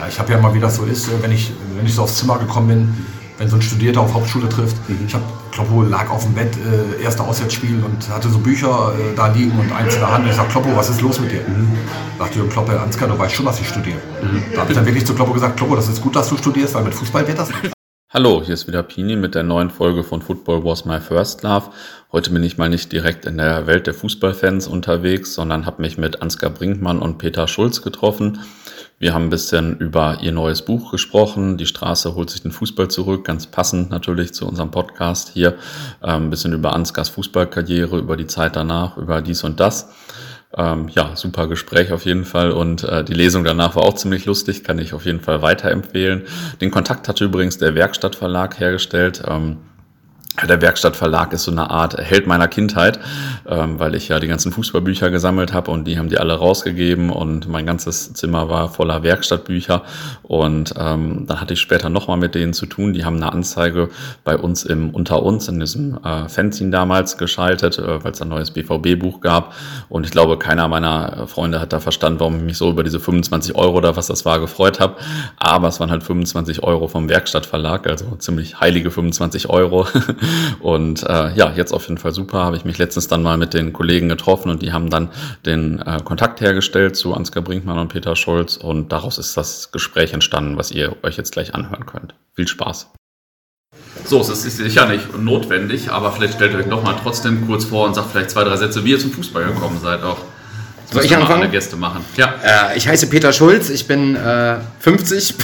Ja, ich habe ja mal, wie das so ist, äh, wenn ich, wenn ich so aufs Zimmer gekommen bin, wenn so ein Studierter auf Hauptschule trifft. Mhm. Ich habe, Kloppo lag auf dem Bett, äh, erste Auswärtsspiel und hatte so Bücher äh, da liegen und eins in der Hand. Und ich sage, Kloppo, was ist los mit dir? Mhm. Sagt Jürgen Kloppe, Ansgar, du weißt schon, dass ich studiere. Mhm. Da habe ich dann wirklich zu Kloppo gesagt, Kloppo, das ist gut, dass du studierst, weil mit Fußball wird das nicht. Hallo, hier ist wieder Pini mit der neuen Folge von Football Was My First Love. Heute bin ich mal nicht direkt in der Welt der Fußballfans unterwegs, sondern habe mich mit Ansgar Brinkmann und Peter Schulz getroffen. Wir haben ein bisschen über ihr neues Buch gesprochen. Die Straße holt sich den Fußball zurück, ganz passend natürlich zu unserem Podcast hier. Ähm, ein bisschen über Ansgars Fußballkarriere, über die Zeit danach, über dies und das. Ähm, ja, super Gespräch auf jeden Fall und äh, die Lesung danach war auch ziemlich lustig, kann ich auf jeden Fall weiterempfehlen. Den Kontakt hatte übrigens der Werkstattverlag hergestellt. Ähm, der Werkstattverlag ist so eine Art Held meiner Kindheit, ähm, weil ich ja die ganzen Fußballbücher gesammelt habe und die haben die alle rausgegeben und mein ganzes Zimmer war voller Werkstattbücher. Und ähm, dann hatte ich später nochmal mit denen zu tun. Die haben eine Anzeige bei uns im Unter uns in diesem äh, Fanzine damals geschaltet, äh, weil es ein neues BVB-Buch gab. Und ich glaube, keiner meiner Freunde hat da verstanden, warum ich mich so über diese 25 Euro oder was das war gefreut habe, aber es waren halt 25 Euro vom Werkstattverlag, also ziemlich heilige 25 Euro Und äh, ja, jetzt auf jeden Fall super. Habe ich mich letztens dann mal mit den Kollegen getroffen und die haben dann den äh, Kontakt hergestellt zu Ansgar Brinkmann und Peter Scholz und daraus ist das Gespräch entstanden, was ihr euch jetzt gleich anhören könnt. Viel Spaß. So, es ist sicher nicht notwendig, aber vielleicht stellt euch noch mal trotzdem kurz vor und sagt vielleicht zwei, drei Sätze, wie ihr zum Fußball gekommen seid auch. Soll ich anfangen? Alle Gäste machen. Ja. Äh, ich heiße Peter Schulz, ich bin äh, 50,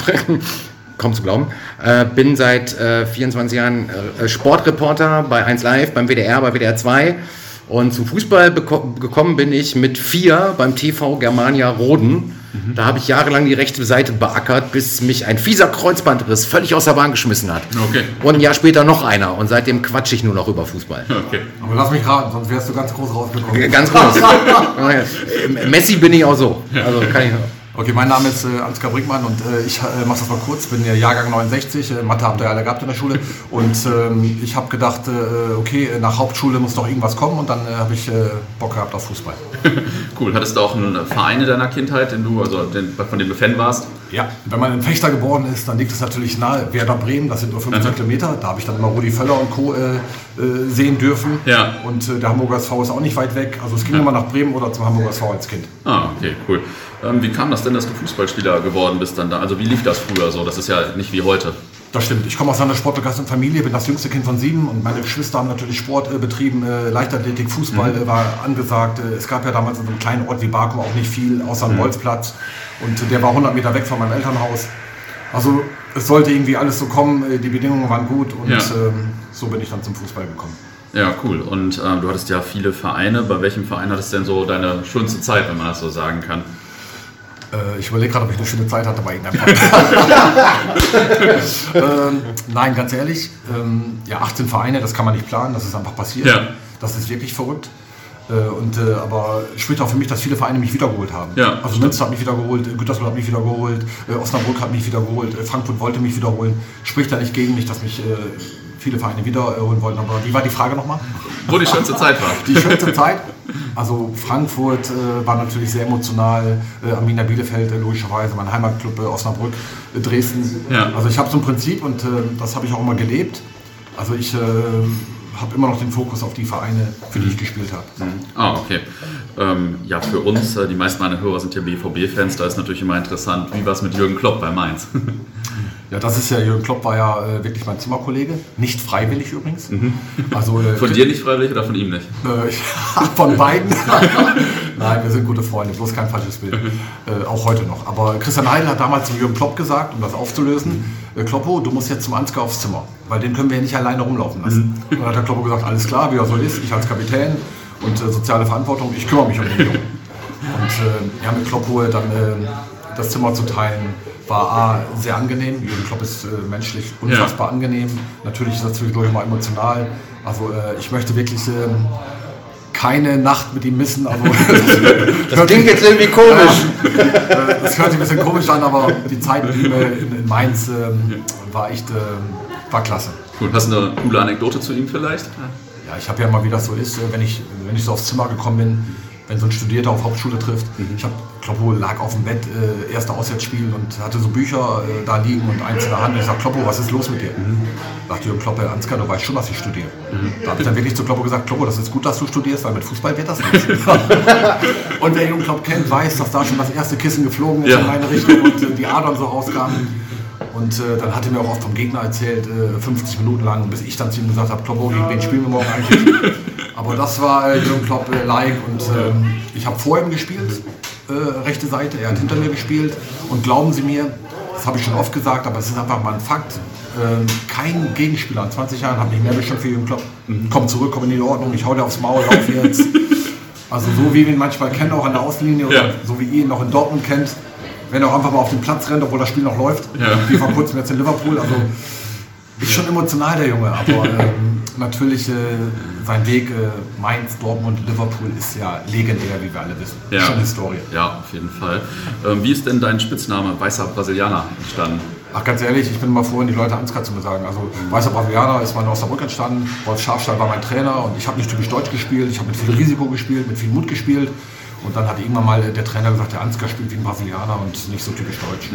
kaum zu glauben. Äh, bin seit äh, 24 Jahren äh, Sportreporter bei 1 Live, beim WDR, bei WDR 2. Und zum Fußball gekommen bin ich mit vier beim TV Germania Roden. Mhm. Da habe ich jahrelang die rechte Seite beackert, bis mich ein fieser Kreuzbandriss völlig aus der Bahn geschmissen hat. Okay. Und ein Jahr später noch einer. Und seitdem quatsche ich nur noch über Fußball. Okay. Aber lass mich raten, sonst wärst du ganz groß rausgekommen. Ganz groß. Messi bin ich auch so. Also kann ich Okay, mein Name ist äh, Ansgar Brinkmann und äh, ich äh, mache das mal kurz. Bin ja Jahrgang 69, äh, Mathe habt ihr alle gehabt in der Schule und ähm, ich habe gedacht, äh, okay, nach Hauptschule muss doch irgendwas kommen und dann äh, habe ich äh, Bock gehabt auf Fußball. cool. Hattest du auch einen Verein in deiner Kindheit, den du, also den, von dem du Fan warst? Ja, wenn man in Fechter geboren ist, dann liegt es natürlich nahe. Werder Bremen, das sind nur 15 Kilometer. Da habe ich dann immer Rudi Völler und Co. sehen dürfen. Ja. Und der Hamburger SV ist auch nicht weit weg. Also es ging ja. immer nach Bremen oder zum Hamburger SV als Kind. Ah, okay, cool. Ähm, wie kam das denn, dass du Fußballspieler geworden bist dann da? Also wie lief das früher so? Das ist ja nicht wie heute. Das stimmt. Ich komme aus einer sportbegeisterten Familie, bin das jüngste Kind von sieben und meine Geschwister haben natürlich Sport äh, betrieben, äh, Leichtathletik, Fußball mhm. äh, war angesagt. Äh, es gab ja damals in einem kleinen Ort wie Baku auch nicht viel, außer einem mhm. Bolzplatz und der war 100 Meter weg von meinem Elternhaus. Also es sollte irgendwie alles so kommen, äh, die Bedingungen waren gut und ja. ähm, so bin ich dann zum Fußball gekommen. Ja, cool. Und ähm, du hattest ja viele Vereine. Bei welchem Verein hattest du denn so deine schönste Zeit, wenn man das so sagen kann? Äh, ich überlege gerade, ob ich eine schöne Zeit hatte bei Ihnen. ähm, nein, ganz ehrlich, ähm, ja, 18 Vereine, das kann man nicht planen, das ist einfach passiert. Ja. Das ist wirklich verrückt. Äh, und, äh, aber spricht auch für mich, dass viele Vereine mich wiedergeholt haben. Ja, also Münster hat mich wiedergeholt, Gütersloh hat mich wiedergeholt, äh, Osnabrück hat mich wiedergeholt, äh, Frankfurt wollte mich wiederholen. Spricht da nicht gegen mich, dass mich äh, viele Vereine wiederholen wollten. Aber wie war die Frage nochmal? Wo die schönste Zeit war. Die schönste Zeit? Also Frankfurt äh, war natürlich sehr emotional, äh, Arminia Bielefeld äh, logischerweise, mein Heimatclub äh, Osnabrück, äh, Dresden. Ja. Also ich habe so ein Prinzip und äh, das habe ich auch immer gelebt. Also ich habe immer noch den Fokus auf die Vereine, für die ich gespielt habe. Mhm. Ah, okay. Ähm, ja, für uns, die meisten meiner Hörer sind ja BVB-Fans, da ist natürlich immer interessant, wie war es mit Jürgen Klopp bei Mainz? Ja, das ist ja, Jürgen Klopp war ja äh, wirklich mein Zimmerkollege. Nicht freiwillig übrigens. Mhm. Also, äh, von dir nicht freiwillig oder von ihm nicht? Äh, von beiden. Nein, wir sind gute Freunde, bloß kein falsches Bild. Mhm. Äh, auch heute noch. Aber Christian Heidel hat damals zu Jürgen Klopp gesagt, um das aufzulösen, mhm. Kloppo, du musst jetzt zum Ansgar aufs Zimmer, weil den können wir ja nicht alleine rumlaufen lassen. Mhm. Und dann hat der Kloppo gesagt, alles klar, wie er so ist, ich als Kapitän und äh, soziale Verantwortung, ich kümmere mich um den Jungen. Und äh, ja, mit Kloppo dann das Zimmer zu teilen, war A, sehr angenehm. Jürgen Klopp ist äh, menschlich unfassbar ja. angenehm. Natürlich ist er zwischendurch mal emotional. Also äh, ich möchte wirklich ähm, keine Nacht mit ihm missen. Also, das, das klingt jetzt irgendwie komisch. Äh, das hört sich ein bisschen komisch an, aber die Zeit mit ihm äh, in, in, Mainz ähm, war echt ähm, war klasse. Cool. Hast du eine coole Anekdote zu ihm vielleicht? Ja, ich habe ja mal, wie das so ist, äh, wenn ich, wenn ich so aufs Zimmer gekommen bin, wenn so ein Studierter auf Hauptschule trifft. Ich habe, Kloppo lag auf dem Bett, äh, erste Auswärtsspiel und hatte so Bücher äh, da liegen und eins in der Hand. Und ich sag, Kloppo, was ist los mit dir? Mhm. Dachte Jürgen Kloppe, Ansgar, du weißt schon, was ich studiere. Da habe ich dann wirklich zu Kloppo gesagt, Kloppo, das ist gut, dass du studierst, weil mit Fußball wird das nicht. und wer Jürgen Klopp kennt, weiß, dass da schon das erste Kissen geflogen ist Ja. in meine Richtung und äh, die Adern so rauskamen. Und äh, dann hat er mir auch oft vom Gegner erzählt, äh, 50 Minuten lang, bis ich dann zu ihm gesagt habe, Kloppo, gegen wen spielen wir morgen eigentlich? Aber das war äh, Jürgen Klopp äh, like und ähm, ich habe vor ihm gespielt, äh, rechte Seite, er hat hinter mir gespielt und glauben Sie mir, das habe ich schon oft gesagt, aber es ist einfach mal ein Fakt, ähm, kein Gegenspieler in 20 Jahren hat mich mehr bestimmt für Jürgen Klopp. Komm zurück, komm in die Ordnung, ich hau dir aufs Maul, lauf jetzt. Also so wie wir ihn manchmal kennen, auch an der Außenlinie oder Ja. so wie ihr ihn noch in Dortmund kennt, wenn er auch einfach mal auf den Platz rennt, obwohl das Spiel noch läuft, Ja. wie vor kurzem jetzt in Liverpool. Also ist schon emotional der Junge, aber ähm, natürlich äh, sein Weg äh, Mainz, Dortmund, Liverpool ist ja legendär, wie wir alle wissen. Ja. Schon Historie. Ja, auf jeden Fall. Ähm, wie ist denn dein Spitzname Weißer Brasilianer entstanden? Ach, ganz ehrlich, ich bin mal froh, die Leute Ansgar zu mir sagen. Also, Weißer Brasilianer ist mal in Osnabrück entstanden. Wolf Schafstein war mein Trainer und ich habe nicht typisch deutsch gespielt. Ich habe mit viel Risiko gespielt, mit viel Mut gespielt. Und dann hat irgendwann mal der Trainer gesagt, der Ansgar spielt wie ein Brasilianer und nicht so typisch deutsch.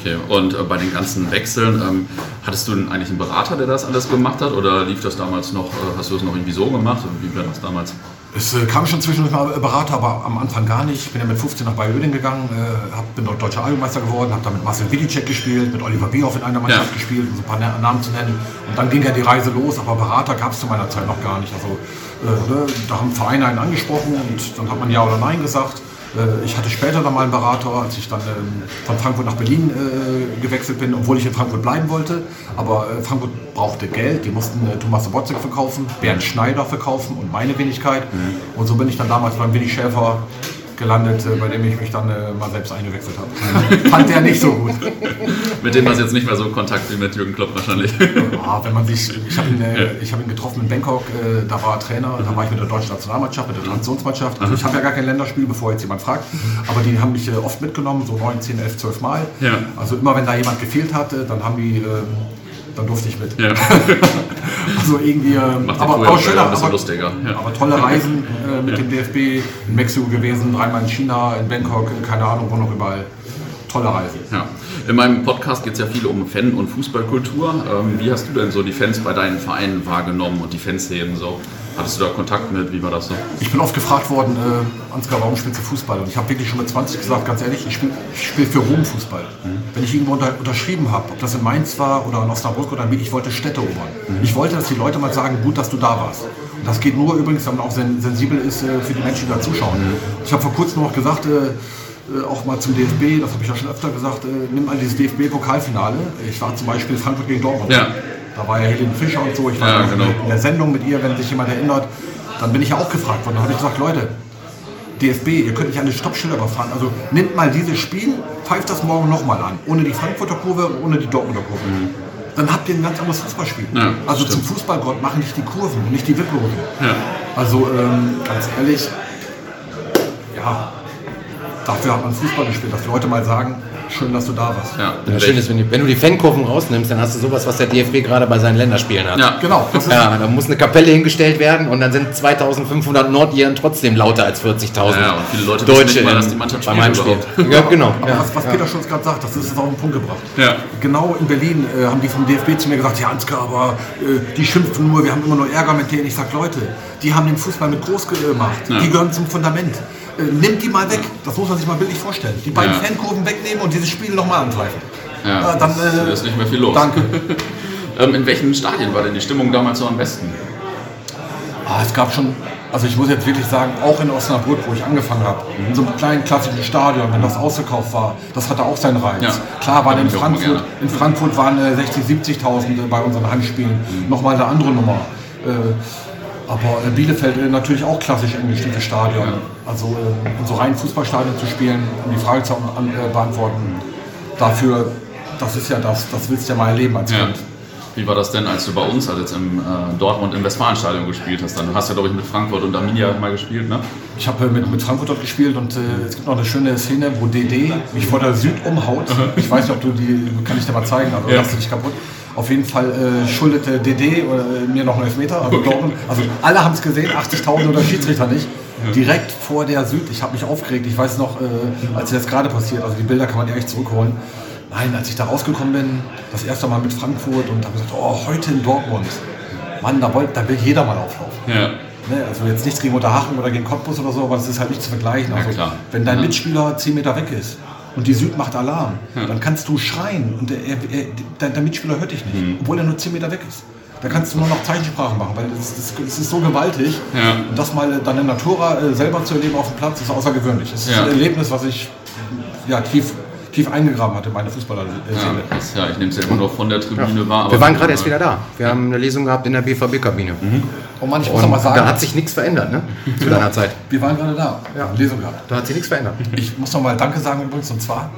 Okay, und äh, bei den ganzen Wechseln, ähm, hattest du denn eigentlich einen Berater, der das alles gemacht hat? Oder lief das damals noch, äh, hast du das noch irgendwie so gemacht? Und Wie war das damals? Es äh, kam schon zwischendurch mal Berater, aber am Anfang gar nicht. Ich bin ja mit 15 nach Oeding gegangen, äh, hab, bin dort deutscher Allgemeister geworden, habe da mit Marcel Vidicek gespielt, mit Oliver Bierhoff in einer Mannschaft Ja. gespielt, um so ein paar Na- Namen zu nennen. Und dann ging ja die Reise los, aber Berater gab es zu meiner Zeit noch gar nicht. Also äh, ne, da haben Vereine einen angesprochen und dann hat man Ja oder Nein gesagt. Äh, Ich hatte später dann mal einen Berater, als ich dann ähm, von Frankfurt nach Berlin äh, gewechselt bin, obwohl ich in Frankfurt bleiben wollte. Aber äh, Frankfurt brauchte Geld, die mussten Thomas Sobotzek verkaufen, Bernd Schneider verkaufen und meine Wenigkeit. Und so bin ich dann damals beim Willi Schäfer gelandet, äh, bei dem ich mich dann äh, mal selbst eingewechselt habe. Fand der nicht so gut. Mit dem hast du jetzt nicht mehr so Kontakt wie mit Jürgen Klopp wahrscheinlich. Ja, wenn man sich, ich habe ihn, äh, ich hab ihn getroffen in Bangkok, da war er Trainer, da war ich mit der deutschen Nationalmannschaft, mit der Transitionsmannschaft. Also ich habe ja gar kein Länderspiel, bevor jetzt jemand fragt, aber die haben mich oft mitgenommen, so 9, 10, 11, 12 Mal. Ja. Also immer wenn da jemand gefehlt hatte, dann haben die, äh, dann durfte ich mit. ja. Also irgendwie, äh, Macht aber, aber, ja schöner, ein bisschen aber, lustiger. Ja. aber tolle Reisen äh, mit dem DFB, in Mexiko gewesen, dreimal in China, in Bangkok, in keine Ahnung wo noch überall. Tolle Reisen. Ja. In meinem Podcast geht es ja viel um Fan- und Fußballkultur. Ähm, wie hast du denn so die Fans bei deinen Vereinen wahrgenommen und die Fanszenen so? Hattest du da Kontakt mit? Wie war das so? Ich bin oft gefragt worden, äh, Ansgar, warum spielst du Fußball? Und ich habe wirklich schon mit 20 gesagt, ganz ehrlich, ich spiele spiel für Rom Fußball. Wenn ich irgendwo unter, unterschrieben habe, ob das in Mainz war oder in Osnabrück oder in Wien, ich wollte Städte erobern. Ich wollte, dass die Leute mal sagen, gut, dass du da warst. Und das geht nur übrigens, wenn man auch sen sensibel ist äh, für die Menschen, die da zuschauen. Ich habe vor kurzem noch gesagt, äh, äh, auch mal zum DFB, das habe ich ja schon öfter gesagt, äh, nimm mal dieses DFB-Pokalfinale. Ich war zum Beispiel Frankfurt gegen Dortmund. Ja. Da war ja Helene Fischer und so. Ich war Ja, genau. in der Sendung mit ihr, wenn sich jemand erinnert. Dann bin ich ja auch gefragt worden. Dann habe ich gesagt, Leute, DFB, ihr könnt nicht alle Stoppschilder überfahren. Also nimmt mal dieses Spiel, pfeift das morgen nochmal an. Ohne die Frankfurter Kurve und ohne die Dortmunder Kurve. Dann habt ihr ein ganz anderes Fußballspiel. Mhm. Ja, also stimmt. zum Fußballgott machen nicht die Kurven und nicht die Wipplosen. Ja. Also ähm, ganz ehrlich, ja, dafür hat man Fußball gespielt, dass die Leute mal sagen, schön, dass du da warst. Ja. Ja, schön ist, wenn, du- wenn du die Fankurven rausnimmst, dann hast du sowas, was der DFB gerade bei seinen Länderspielen hat. Ja. Genau, das ist Ja, da muss eine Kapelle hingestellt werden und dann sind 2500 Nordiren trotzdem lauter als 40.000 Ja, und viele Leute Deutsche nicht mal, dass die Mannschaft beim spielt Heimspiel. überhaupt. Ja, genau. Aber Ja, was, was ja. Peter Schulz gerade sagt, das ist es auf den Punkt gebracht. Ja. Genau in Berlin äh, haben die vom DFB zu mir gesagt, ja Ansgar, aber äh, die schimpfen nur, wir haben immer nur Ärger mit denen. Ich sag, Leute, die haben den Fußball mit groß gemacht. Ja. Die gehören zum Fundament. Äh, nimmt die mal weg. Das muss man sich mal bildlich vorstellen. Die beiden Ja. Fankurven wegnehmen und dieses Spiel nochmal angreifen. Ja, Äh, dann, äh, ist nicht mehr viel los. Danke. Ähm, in welchen Stadien war denn die Stimmung damals so am besten? Ah, es gab schon, also ich muss jetzt wirklich sagen, auch in Osnabrück, wo ich angefangen habe, in so einem kleinen klassischen Stadion, wenn das ausverkauft war, das hatte auch seinen Reiz. Ja. Klar waren in Frankfurt, in Frankfurt waren äh, 60, 70.000 bei unseren Heimspielen, nochmal eine andere Nummer. Äh, aber äh, Bielefeld äh, natürlich auch klassisch englisches Stadion. Also äh, in so reinen Fußballstadien zu spielen, um die Frage zu äh, beantworten, dafür, das ist ja das, das willst du ja mal erleben als Ja. Kind. Wie war das denn, als du bei uns, also jetzt im äh, Dortmund im Westfalenstadion gespielt hast? Dann du hast ja, glaube ich, mit Frankfurt und Arminia mal gespielt, ne? Ich habe äh, mit, mit Frankfurt dort gespielt und äh, es gibt noch eine schöne Szene, wo DD mich vor der Süd umhaut. Ich weiß nicht, ob du die, kann ich dir mal zeigen, also Ja. lass dich kaputt. Auf jeden Fall äh, schuldete DD äh, mir noch einen Elfmeter, also, Dortmund. also alle haben es gesehen, 80.000 oder Schiedsrichter nicht. Direkt vor der Süd. Ich habe mich aufgeregt. Ich weiß noch, äh, als das gerade passiert, also die Bilder kann man ehrlich zurückholen. Nein, als ich da rausgekommen bin, das erste Mal mit Frankfurt und habe gesagt, oh, heute in Dortmund. Mann, da, wollt, da will jeder mal auflaufen. Ja. Ne, also jetzt nichts gegen Unterhaching oder gegen Cottbus oder so, aber das ist halt nicht zu vergleichen. Also, klar. Wenn dein Ja. Mitspieler 10 Meter weg ist und die Süd macht Alarm, dann kannst du schreien und der, er, er, dein, dein Mitspieler hört dich nicht, Mhm. obwohl er nur 10 Meter weg ist. Da kannst du nur noch Zeichensprache machen, weil es das, das ist so gewaltig. Ja. Und das mal dann in Natura äh, selber zu erleben auf dem Platz ist außergewöhnlich. Es ist Ja. ein Erlebnis, was ich ja, tief, tief eingegraben hatte, meine Fußballerseele. Ja, das, ja, ich nehme es ja immer nur von der Tribüne wahr. aber- Wir waren gerade erst wieder da. Wir haben eine Lesung gehabt in der BVB-Kabine. Oh Mann, ich muss noch Und mal sagen, da hat sich nichts verändert, ne? Zu deiner Zeit. wir waren gerade da, Ja. Lesung gehabt. Da hat sich nichts verändert. Ich muss noch mal Danke sagen übrigens, und zwar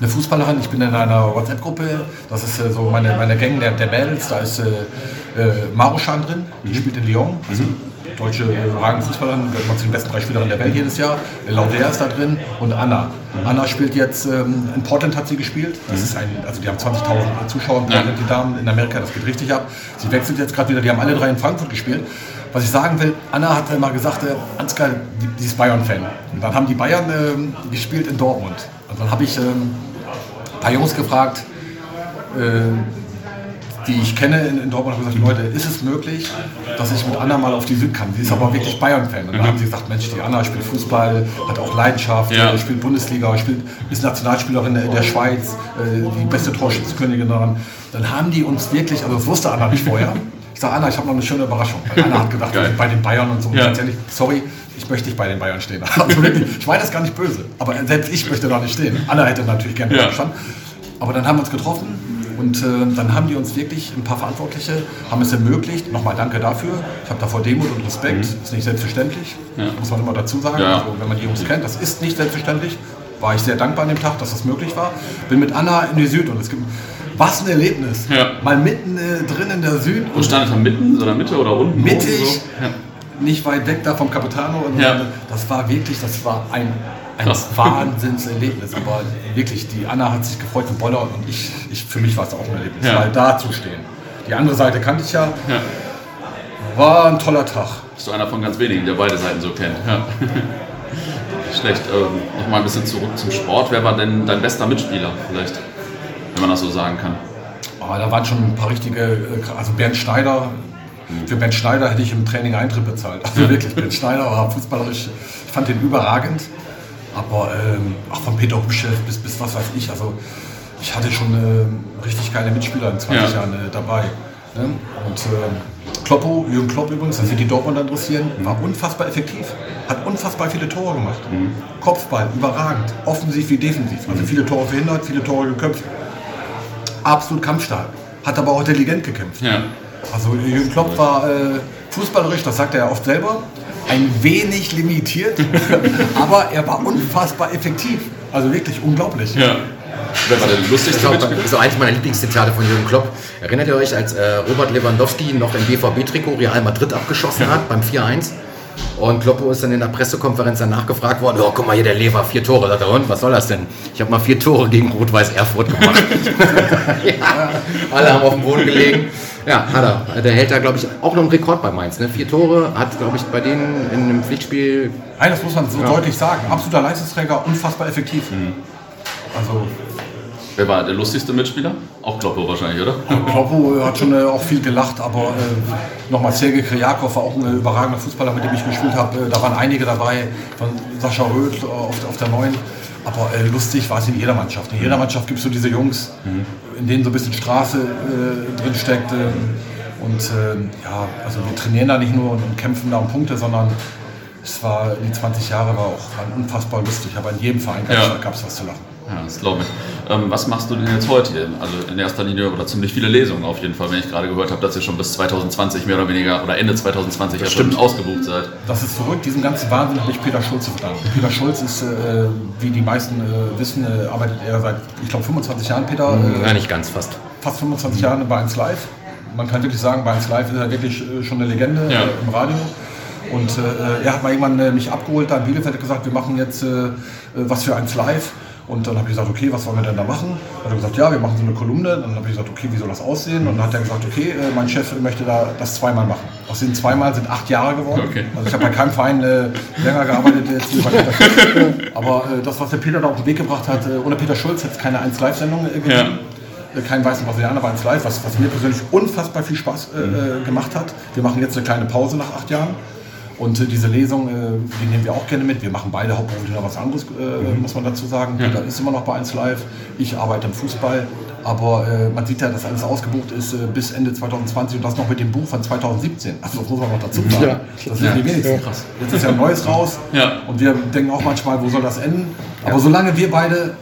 eine Fußballerin, ich bin in einer WhatsApp-Gruppe, das ist äh, so meine, meine Gang der, der Mädels, da ist äh, äh, Maruschan drin, die spielt in Lyon, also deutsche äh, überragende Fußballerin, gehört mal zu den besten drei Spielerinnen der Welt jedes Jahr. Äh, Lauder ist da drin und Anna. Anna spielt jetzt, ähm, in Portland hat sie gespielt, das ist ein, also die haben 20.000 Zuschauer in Portland, die Damen in Amerika, das geht richtig ab. Sie wechselt jetzt gerade wieder, die haben alle drei in Frankfurt gespielt. Was ich sagen will, Anna hat mal gesagt, äh, Ansgar, die, die ist Bayern-Fan. Und dann haben die Bayern ähm, gespielt in Dortmund. Und dann habe ich ähm, ein paar Jungs gefragt, äh, die ich kenne in, Dortmund, habe gesagt, Leute, ist es möglich, dass ich mit Anna mal auf die Süd kann? Sie ist aber wirklich Bayern-Fan. Und dann haben sie gesagt, Mensch, die Anna spielt Fußball, hat auch Leidenschaft, Ja. äh, spielt Bundesliga, spielt, ist Nationalspielerin der, der Schweiz, äh, die beste Torschützenkönigin daran. Dann haben die uns wirklich, also das wusste Anna nicht vorher. Ich sage, Anna, ich habe noch eine schöne Überraschung. Weil Anna hat gedacht, bei den Bayern und so. Ja. ehrlich, sorry, ich möchte nicht bei den Bayern stehen. Also wirklich, ich meine das gar nicht böse, aber selbst ich möchte da nicht stehen. Anna hätte natürlich gerne Ja. gestanden. Aber dann haben wir uns getroffen und äh, dann haben die uns wirklich, ein paar Verantwortliche, haben es ermöglicht. Nochmal danke dafür. Ich habe davor Demut und Respekt. Ist nicht selbstverständlich, muss man immer dazu sagen. Mhm. Ja. Also, wenn man die Jungs kennt, das ist nicht selbstverständlich. War ich sehr dankbar an dem Tag, dass das möglich war. Bin mit Anna in die Süd und es gibt, was ein Erlebnis. Ja. Mal mitten äh, drin in der Süd Und standet da mitten oder Mitte oder unten? mittig, so? Ja. Nicht weit weg da vom Capitano. Und Ja. Das war wirklich, das war ein, ein Krass. Wahnsinnserlebnis. Aber wirklich, die Anna hat sich gefreut für Boller und ich, ich für mich war es auch ein Erlebnis, Ja. mal da zu stehen. Die andere Seite kannte ich ja, Ja. war ein toller Tag. Bist du einer von ganz wenigen, der beide Seiten so kennt. Ja. Schlecht. Ähm, Nochmal ein bisschen zurück zum Sport. Wer war denn dein bester Mitspieler vielleicht? Wenn man das so sagen kann. Aber da waren schon ein paar richtige, äh, also Bernd Schneider, für Bernd Schneider hätte ich im Training Eintritt bezahlt. Also wirklich, Bernd Schneider war fußballerisch, ich fand den überragend. Aber ähm, auch von Peter Huschel bis, bis was weiß ich, also ich hatte schon äh, richtig geile Mitspieler in 20 Ja. Jahren äh, dabei. Ne? Und äh, Kloppo, Jürgen Klopp übrigens, das wird die Dortmunder interessieren, war unfassbar effektiv. Hat unfassbar viele Tore gemacht. Kopfball, überragend. Offensiv wie defensiv. Also viele Tore verhindert, viele Tore geköpft absolut kampfstark. Hat aber auch intelligent gekämpft. Ja. Also Jürgen Klopp war äh, fußballerisch, das sagt er ja oft selber, ein wenig limitiert, aber er war unfassbar effektiv. Also wirklich unglaublich. ja. Wer war der Das lustigste ist auch eins meiner Lieblingszitate von Jürgen Klopp. Erinnert ihr euch, als äh, Robert Lewandowski noch im BVB-Trikot Real Madrid abgeschossen hat beim 4-1? Und Kloppo ist dann in der Pressekonferenz danach gefragt worden, oh, guck mal hier, der Lever, vier Tore. Sagt er, und, was soll das denn? Ich habe mal vier Tore gegen Rot-Weiß Erfurt gemacht. ja, alle haben auf dem Boden gelegen. Ja, hat er. Der hält da, glaube ich, auch noch einen Rekord bei Mainz. Ne? Vier Tore, hat, glaube ich, bei denen in einem Pflichtspiel Nein, das muss man so deutlich sagen. Absoluter Leistungsträger, unfassbar effektiv. Also Wer war der lustigste Mitspieler? Auch Kloppo wahrscheinlich, oder? Kloppo hat schon äh, auch viel gelacht, aber äh, nochmal Sergei Kriakov war auch ein äh, überragender Fußballer, mit dem ich gespielt habe. Äh, da waren einige dabei, von Sascha Röth auf, auf der Neuen. Aber äh, lustig war es in jeder Mannschaft. In jeder Mannschaft gibt es so diese Jungs, in denen so ein bisschen Straße äh, drin steckt. ähm, und ähm, ja, also wir trainieren da nicht nur und, kämpfen da um Punkte, sondern es war, die 20 Jahre war auch waren unfassbar lustig. Aber in jedem Verein Ja. gab es was zu lachen. Ja, das glaube ich. Ähm, was machst du denn jetzt heute hier? Also in erster Linie oder ziemlich viele Lesungen auf jeden Fall, wenn ich gerade gehört habe, dass ihr schon bis 2020 mehr oder weniger oder Ende 2020 ja schon ausgebucht seid. Das ist verrückt. Diesem ganzen Wahnsinn habe ich Peter Schulz zu verdanken. Peter Schulz ist, äh, wie die meisten äh, wissen, äh, arbeitet er seit, ich glaube, 25 Jahren, Peter. Äh, ja, nicht ganz fast. fast 25 Jahren bei 1 Live. Man kann wirklich sagen, bei 1 Live ist er wirklich äh, schon eine Legende Ja. äh, im Radio. Und äh, er hat mal irgendwann äh, mich abgeholt da in Bielefeld und gesagt, wir machen jetzt was für 1 Live. Und dann habe ich gesagt, okay, was wollen wir denn da machen? Dann hat er gesagt, ja, wir machen so eine Kolumne. Dann habe ich gesagt, okay, wie soll das aussehen? Und dann hat er gesagt, okay, äh, mein Chef möchte da das zweimal machen. Aus den zweimal sind acht Jahre geworden. Okay. Also ich habe bei keinem Verein äh, länger gearbeitet jetzt hier bei Peter Schulz. Aber äh, das, was der Peter da auf den Weg gebracht hat, äh, ohne Peter Schulz hätte es keine 1 Live-Sendung äh, gegeben. Äh, Kein weißen Brasilianer war 1 Live, was, was mir persönlich unfassbar viel Spaß äh, äh, gemacht hat. Wir machen jetzt eine kleine Pause nach acht Jahren. Und diese Lesung, äh, die nehmen wir auch gerne mit. Wir machen beide hauptberuflich noch was anderes, äh, muss man dazu sagen. Peter ist immer noch bei 1 Live. Ich arbeite im Fußball. Aber äh, man sieht ja, dass alles ausgebucht ist äh, bis Ende 2020 und das noch mit dem Buch von 2017. Also das muss man noch dazu sagen. Ja. Das sind die wenigsten. Krass. Jetzt ist ja ein neues raus. Ja. Und wir denken auch manchmal, wo soll das enden? Aber solange wir beide,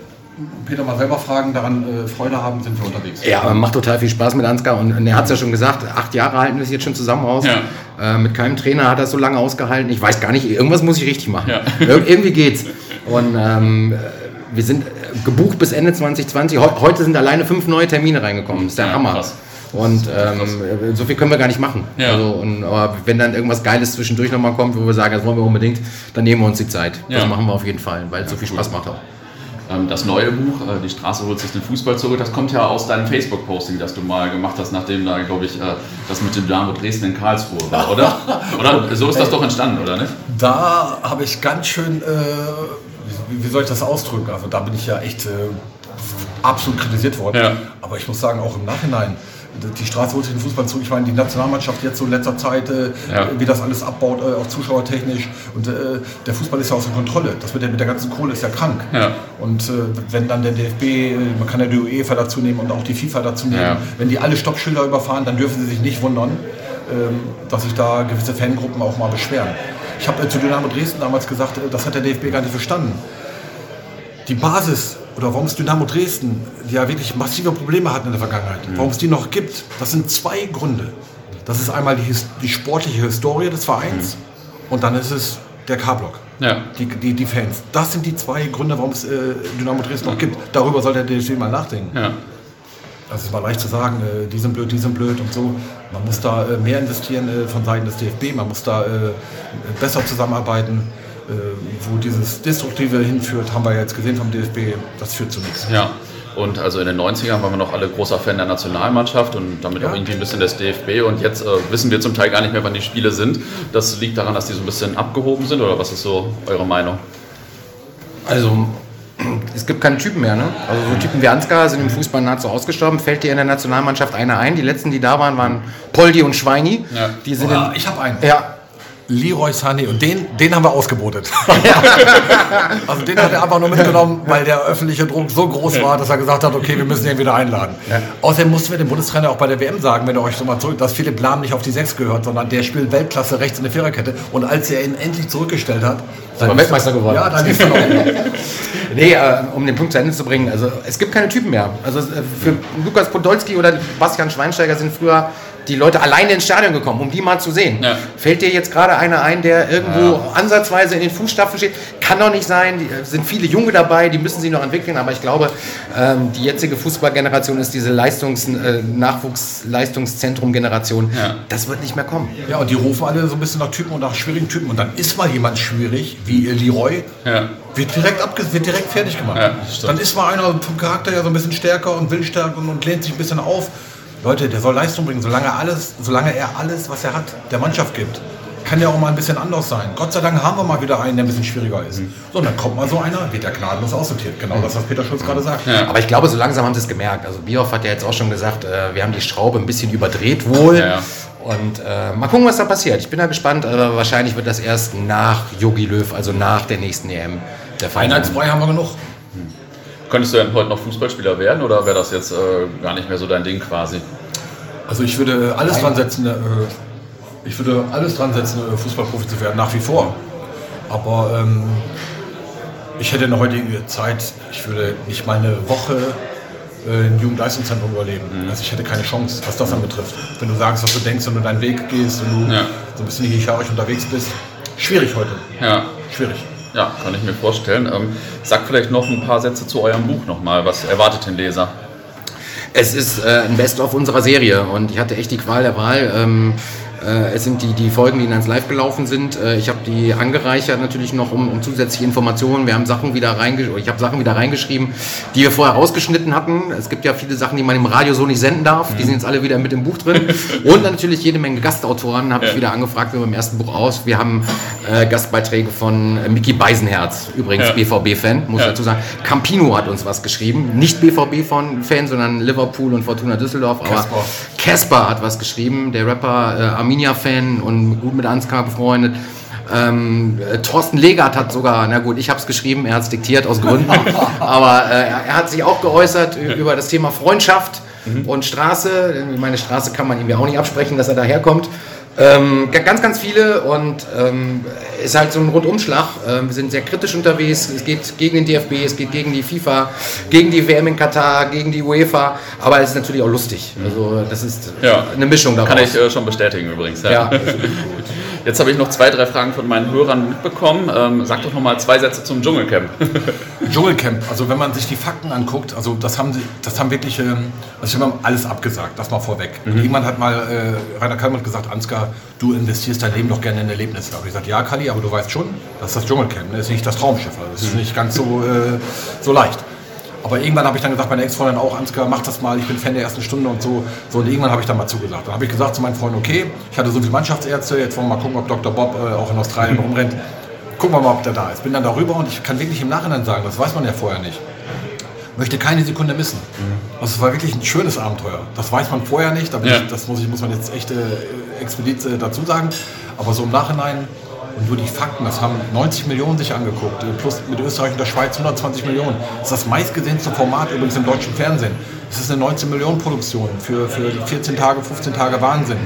Peter mal selber fragen, daran äh, Freude haben, sind wir unterwegs. Ja, aber macht total viel Spaß mit Ansgar und, und er hat es ja schon gesagt, acht Jahre halten wir es jetzt schon zusammen aus. Ja. Äh, mit keinem Trainer hat er so lange ausgehalten. Ich weiß gar nicht, irgendwas muss ich richtig machen. Ja. Ir irgendwie geht's. Und ähm, wir sind äh, gebucht bis Ende 2020. Heu heute sind alleine fünf neue Termine reingekommen. Das ist der Ja, Hammer. krass. Und ähm, so viel können wir gar nicht machen. Ja. Also, und, aber wenn dann irgendwas Geiles zwischendurch nochmal kommt, wo wir sagen, das wollen wir unbedingt, dann nehmen wir uns die Zeit. Ja. Das machen wir auf jeden Fall, weil es so viel Spaß macht auch. Ähm, Das neue Buch, äh, Die Straße holt sich den Fußball zurück, das kommt ja aus deinem Facebook-Posting, das du mal gemacht hast, nachdem da, glaube ich, äh, das mit dem Dynamo Dresden in Karlsruhe war, oder? Oder so ist das doch entstanden, oder nicht? Da habe ich ganz schön, äh, wie, wie soll ich das ausdrücken? Also da bin ich ja echt äh, absolut kritisiert worden. Ja. Aber ich muss sagen, auch im Nachhinein, die Straße holt sich den Fußball zurück. Ich meine, die Nationalmannschaft jetzt so in letzter Zeit, äh, Ja. wie das alles abbaut, äh, auch zuschauertechnisch. Und äh, der Fußball ist ja außer Kontrolle. Das mit der, mit der ganzen Kohle ist ja krank. Ja. Und äh, wenn dann der DFB, äh, man kann ja die UEFA dazu nehmen und auch die FIFA dazu nehmen, Ja. wenn die alle Stoppschilder überfahren, dann dürfen sie sich nicht wundern, ähm, dass sich da gewisse Fangruppen auch mal beschweren. Ich habe äh, zu Dynamo Dresden damals gesagt, das hat der DFB gar nicht verstanden. Die Basis oder warum es Dynamo Dresden, die ja wirklich massive Probleme hatten in der Vergangenheit, warum es die noch gibt, das sind zwei Gründe. Das ist einmal die, die sportliche Historie des Vereins und dann ist es der K-Block. Ja. Die, die, die Fans. Das sind die zwei Gründe, warum es äh, Dynamo Dresden noch gibt. Darüber soll der DFB mal nachdenken. Ja. Also es mal leicht zu sagen, äh, die sind blöd, die sind blöd und so. Man muss da äh, mehr investieren äh, von Seiten des DFB, man muss da äh, besser zusammenarbeiten. Äh, wo dieses Destruktive hinführt, haben wir jetzt gesehen vom DFB, das führt zu nichts. Ja. Und also in den 90ern waren wir noch alle großer Fan der Nationalmannschaft und damit Ja. auch irgendwie ein bisschen des DFB. Und jetzt äh, wissen wir zum Teil gar nicht mehr, wann die Spiele sind. Das liegt daran, dass die so ein bisschen abgehoben sind oder was ist so eure Meinung? Also, es gibt keine Typen mehr, ne? Also so Typen wie Ansgar sind im Fußball nahezu ausgestorben. Fällt dir in der Nationalmannschaft einer ein? Die letzten, die da waren, waren Poldi und Schweini. Ja. Die sind Ah, in, ich habe einen. ja, Leroy Sané und den, den haben wir ausgebotet. also den hat er einfach nur mitgenommen, weil der öffentliche Druck so groß war, dass er gesagt hat, okay, wir müssen ihn wieder einladen. Außerdem mussten wir dem Bundestrainer auch bei der WM sagen, wenn ihr euch so mal zurück, dass Philipp Lahm nicht auf die 6 gehört, sondern der spielt Weltklasse rechts in der Viererkette. Und als er ihn endlich zurückgestellt hat, aber Weltmeister geworden. ja, dann ist er noch. Nee, äh, um den Punkt zu Ende zu bringen, also es gibt keine Typen mehr. Also äh, für Lukas Podolski oder Bastian Schweinsteiger sind früher die Leute alleine ins Stadion gekommen, um die mal zu sehen. Ja. Fällt dir jetzt gerade einer ein, der irgendwo ansatzweise in den Fußstapfen steht? Kann doch nicht sein. Die, äh, sind viele Junge dabei, die müssen sich noch entwickeln. Aber ich glaube, ähm, die jetzige Fußballgeneration ist diese Leistungs, äh, Nachwuchsleistungszentrum-Generation. Ja. Das wird nicht mehr kommen. Ja, und die rufen alle so ein bisschen nach Typen und nach schwierigen Typen. Und dann ist mal jemand schwierig, wie Leroy, Ja. wird direkt, abge wird direkt fertig gemacht. Ja, dann ist mal einer vom Charakter ja so ein bisschen stärker und willstärker und, und lehnt sich ein bisschen auf. Leute, der soll Leistung bringen, solange, er alles, solange er alles, was er hat, der Mannschaft gibt. Kann ja auch mal ein bisschen anders sein. Gott sei Dank haben wir mal wieder einen, der ein bisschen schwieriger ist. So, und dann kommt mal so einer, wird der gnadenlos aussortiert. Genau das, was Peter Schulz gerade sagt. Ja. Aber ich glaube, so langsam haben sie es gemerkt. Also Bioff hat ja jetzt auch schon gesagt, äh, wir haben die Schraube ein bisschen überdreht wohl. Ja, ja. Und äh, mal gucken, was da passiert. Ich bin da gespannt, aber wahrscheinlich wird das erst nach Yogi Löw, also nach der nächsten EM der Fall sein. Einheitsbrei haben wir genug. Könntest du denn heute noch Fußballspieler werden oder wäre das jetzt äh, gar nicht mehr so dein Ding quasi? Also ich würde alles dran setzen, äh, ich würde alles dran setzen, äh, Fußballprofi zu werden, nach wie vor. Aber ähm, ich hätte in der heutigen Zeit, ich würde nicht mal eine Woche äh, im Jugendleistungszentrum überleben. Also ich hätte keine Chance, was das anbetrifft. Wenn du sagst, was du denkst, wenn du deinen Weg gehst, wenn du Ja. so ein bisschen hierarchisch unterwegs bist. Schwierig heute. Ja. Schwierig. Ja, kann ich mir vorstellen. Ähm, sag vielleicht noch ein paar Sätze zu eurem Buch nochmal. Was erwartet den Leser? Es ist äh, ein Best-of unserer Serie und ich hatte echt die Qual der Wahl. Ähm, Äh, es sind die, die Folgen, die in 1 Live gelaufen sind. Äh, ich habe die angereichert natürlich noch um, um zusätzliche Informationen. Wir haben Sachen wieder reingeschrieben, ich habe Sachen wieder reingeschrieben, die wir vorher rausgeschnitten hatten. Es gibt ja viele Sachen, die man im Radio so nicht senden darf. Die sind jetzt alle wieder mit im Buch drin. Und natürlich jede Menge Gastautoren habe ich wieder angefragt, wie beim ersten Buch aus. Wir haben äh, Gastbeiträge von äh, Mickey Beisenherz, übrigens Ja. BVB-Fan, muss ich Ja. dazu sagen. Campino hat uns was geschrieben. Nicht BVB-Fan, sondern Liverpool und Fortuna Düsseldorf. Aber Casper. Hat was geschrieben, der Rapper äh, Arminia-Fan und gut mit Ansgar befreundet. Ähm, äh, Thorsten Legert hat sogar, na gut, ich habe es geschrieben, er hat es diktiert aus Gründen, aber äh, er hat sich auch geäußert über das Thema Freundschaft und Straße. Meine Straße kann man ihm ja auch nicht absprechen, dass er daherkommt. Ähm, ga- ganz, ganz viele und ähm, ist halt so ein Rundumschlag. Ähm, wir sind sehr kritisch unterwegs. Es geht gegen den DFB, es geht gegen die FIFA, gegen die WM in Katar, gegen die UEFA. Aber es ist natürlich auch lustig. Also das ist Ja. eine Mischung daraus. Kann ich äh, schon bestätigen übrigens. ja. Jetzt habe ich noch zwei, drei Fragen von meinen Hörern mitbekommen. Ähm, sag doch noch mal zwei Sätze zum Dschungelcamp. Dschungelcamp, also wenn man sich die Fakten anguckt, also das haben sie, das haben wirklich, ähm, also wir haben alles abgesagt, das mal vorweg. Und Jemand hat mal, äh, Rainer Kallmann hat gesagt, Ansgar, du investierst dein Leben doch gerne in Erlebnisse. Aber ich gesagt, ja Kalli, aber du weißt schon, das ist das Dschungelcamp, ne? das ist nicht das Traumschiff, also das ist nicht ganz so, äh, so leicht. Aber irgendwann habe ich dann gesagt, meine Ex-Freundin auch, Ansgar, mach das mal, ich bin Fan der ersten Stunde und so. So, und irgendwann habe ich dann mal zugesagt. Dann habe ich gesagt zu meinen Freunden, okay, ich hatte so viele Mannschaftsärzte, jetzt wollen wir mal gucken, ob Dr. Bob äh, auch in Australien rumrennt. Gucken wir mal, ob der da ist. Bin dann darüber und ich kann wirklich im Nachhinein sagen, das weiß man ja vorher nicht. Möchte keine Sekunde missen. Also es war wirklich ein schönes Abenteuer. Das weiß man vorher nicht, Ja. ich, das muss, ich, muss man jetzt echt äh, explizit äh, dazu sagen. Aber so im Nachhinein und nur die Fakten, das haben 90 Millionen sich angeguckt, plus mit Österreich und der Schweiz 120 Millionen. Das ist das meistgesehenste Format übrigens im deutschen Fernsehen. Es ist eine 19 Millionen Produktion für, für 14 Tage, 15 Tage Wahnsinn.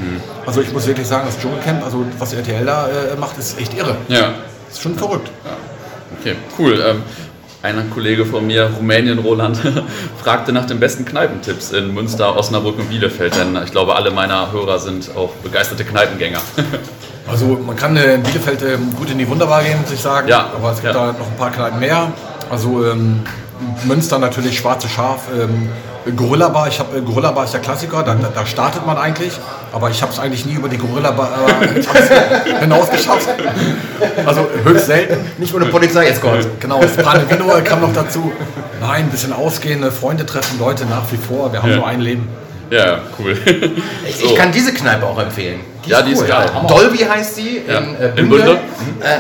Also ich muss wirklich sagen, das Dschungelcamp, also was RTL da äh, macht, ist echt irre. ja. ist schon verrückt. Okay, cool. Ähm, ein Kollege von mir, Rumänien Roland, fragte nach den besten Kneipentipps in Münster, Osnabrück und Bielefeld, denn ich glaube, alle meiner Hörer sind auch begeisterte Kneipengänger. Also man kann äh, in Bielefeld ähm, gut in die Wunderbar gehen, muss ich sagen. Ja, Aber es gibt ja. da noch ein paar Kneipen mehr. Also ähm, Münster natürlich, Schwarze Schaf, ähm, Gorilla Bar. Ich habe äh, Gorilla Bar ist der Klassiker, da, da, startet man eigentlich. Aber ich habe es eigentlich nie über die Gorilla Bar äh, hinausgeschafft. Also höchst selten. Nicht ohne Polizei jetzt kommt. Genau, das Panevino kam noch dazu. Nein, ein bisschen ausgehen, Freunde treffen, Leute nach wie vor. Wir haben Ja. nur ein Leben. Ja, cool. Ich, So. ich kann diese Kneipe auch empfehlen. Ja, die ist geil. Dolby heißt sie Ja. in, äh, In Bünde. Äh, äh,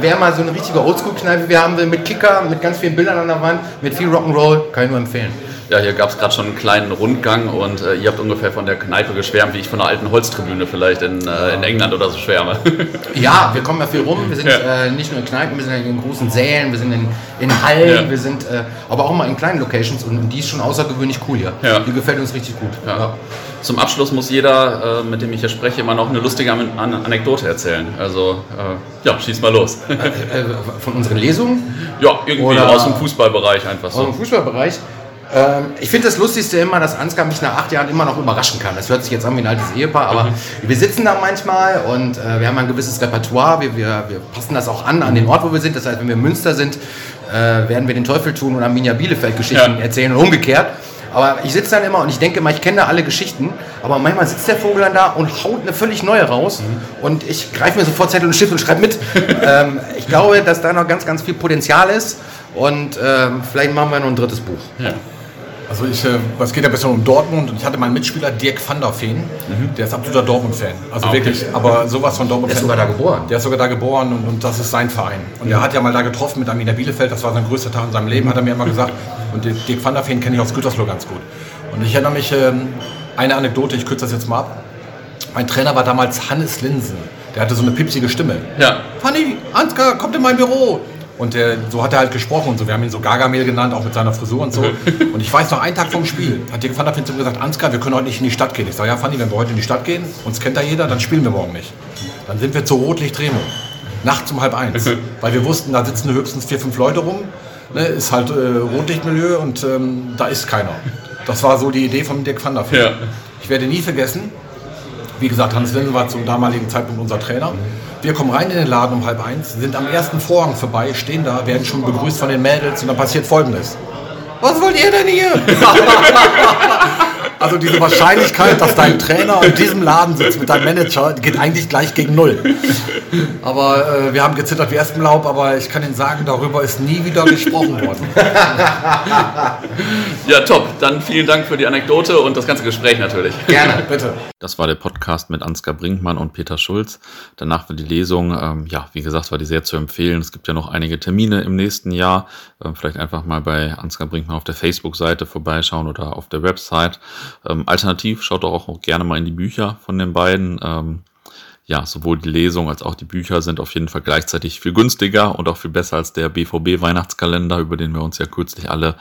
wer mal so eine richtige Oldschool-Kneipe wir haben will, mit Kicker, mit ganz vielen Bildern an der Wand, mit viel Rock'n'Roll, kann ich nur empfehlen. Ja, hier gab es gerade schon einen kleinen Rundgang und äh, ihr habt ungefähr von der Kneipe geschwärmt, wie ich von einer alten Holztribüne vielleicht in, äh, in England oder so schwärme. Ja, wir kommen ja viel rum. Wir sind Ja. äh, nicht nur in Kneipen, wir sind in großen Sälen, wir sind in, in Hallen, Ja. wir sind äh, aber auch mal in kleinen Locations und, die ist schon außergewöhnlich cool hier. Ja. Die gefällt uns richtig gut. Zum Abschluss muss jeder, äh, mit dem ich hier spreche, immer noch eine lustige An An Anekdote erzählen. Also, äh, ja, schieß mal los. Von unseren Lesungen ja, irgendwie Oder- aus dem Fußballbereich einfach aus dem so. Fußballbereich. Ähm, ich finde das Lustigste immer, dass Ansgar mich nach acht Jahren immer noch überraschen kann. Das hört sich jetzt an wie ein altes Ehepaar, aber Mhm. wir sitzen da manchmal und äh, wir haben ein gewisses Repertoire. Wir, wir, wir passen das auch an, an den Ort, wo wir sind. Das heißt, wenn wir in Münster sind, äh, werden wir den Teufel tun und Arminia Bielefeld Geschichten Ja. erzählen und umgekehrt. Aber ich sitze dann immer und ich denke immer, ich kenne da alle Geschichten, aber manchmal sitzt der Vogel dann da und haut eine völlig neue raus Mhm. und ich greife mir sofort Zettel und Stift und schreibe mit. ähm, ich glaube, dass da noch ganz, ganz viel Potenzial ist und ähm, vielleicht machen wir noch ein drittes Buch. Ja. Also ich, äh, es geht ja bisschen um Dortmund und ich hatte meinen Mitspieler Dirk van der Veen, der ist absoluter Dortmund-Fan. Also Ah, okay. wirklich, aber sowas von Dortmund. Der ist sogar da geboren. Der ist sogar da geboren und, und das ist sein Verein. Und er hat ja mal da getroffen mit Arminia Bielefeld, das war sein größter Tag in seinem Leben, hat er mir immer gesagt. Und Dirk van der Veen kenne ich aus Gütersloh ganz gut. Und ich erinnere mich, ähm, eine Anekdote, ich kürze das jetzt mal ab. Mein Trainer war damals Hannes Linsen. Der hatte so eine pipsige Stimme. Ja. Fanny, Ansgar, kommt in mein Büro. Und der, so hat er halt gesprochen und so. Wir haben ihn so Gargamel genannt, auch mit seiner Frisur und so. Und ich weiß noch, einen Tag vom Spiel hat Dirk van der Veen zu mir gesagt, Ansgar, wir können heute nicht in die Stadt gehen. Ich sage, ja Fanny, wenn wir heute in die Stadt gehen, uns kennt da jeder, dann spielen wir morgen nicht. Dann sind wir zur Rotlicht Remo. Nachts um halb eins. Weil wir wussten, da sitzen höchstens vier, fünf Leute rum. Ne, ist halt äh, Rotlichtmilieu und ähm, da ist keiner. Das war so die Idee von Dirk van der Veen. Ja. Ich werde nie vergessen, wie gesagt, Hans Linsen war zum damaligen Zeitpunkt unser Trainer. Wir kommen rein in den Laden um halb eins, sind am ersten Vorhang vorbei, stehen da, werden schon begrüßt von den Mädels und dann passiert folgendes. Was wollt ihr denn hier? Also diese Wahrscheinlichkeit, dass dein Trainer in diesem Laden sitzt mit deinem Manager, geht eigentlich gleich gegen null. Aber äh, wir haben gezittert wie Espenlaub, aber ich kann Ihnen sagen, darüber ist nie wieder gesprochen worden. ja, top. Dann vielen Dank für die Anekdote und das ganze Gespräch natürlich. Gerne, bitte. Das war der Podcast mit Ansgar Brinkmann und Peter Schulz. Danach war die Lesung, ähm, ja, wie gesagt, war die sehr zu empfehlen. Es gibt ja noch einige Termine im nächsten Jahr. Ähm, vielleicht einfach mal bei Ansgar Brinkmann auf der Facebook-Seite vorbeischauen oder auf der Website. Ähm, alternativ schaut doch auch gerne mal in die Bücher von den beiden. Ähm, ja, sowohl die Lesung als auch die Bücher sind auf jeden Fall gleichzeitig viel günstiger und auch viel besser als der BVB Weihnachtskalender, über den wir uns ja kürzlich alle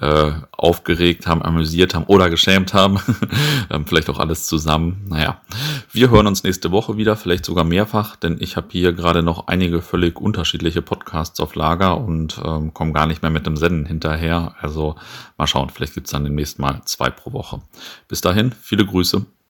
äh, aufgeregt haben, amüsiert haben oder geschämt haben. Ähm, vielleicht auch alles zusammen. Naja, wir hören uns nächste Woche wieder, vielleicht sogar mehrfach, denn ich habe hier gerade noch einige völlig unterschiedliche Podcasts auf Lager und ähm, komme gar nicht mehr mit dem Senden hinterher. Also mal schauen, vielleicht gibt's dann demnächst mal zwei pro Woche. Bis dahin, viele Grüße.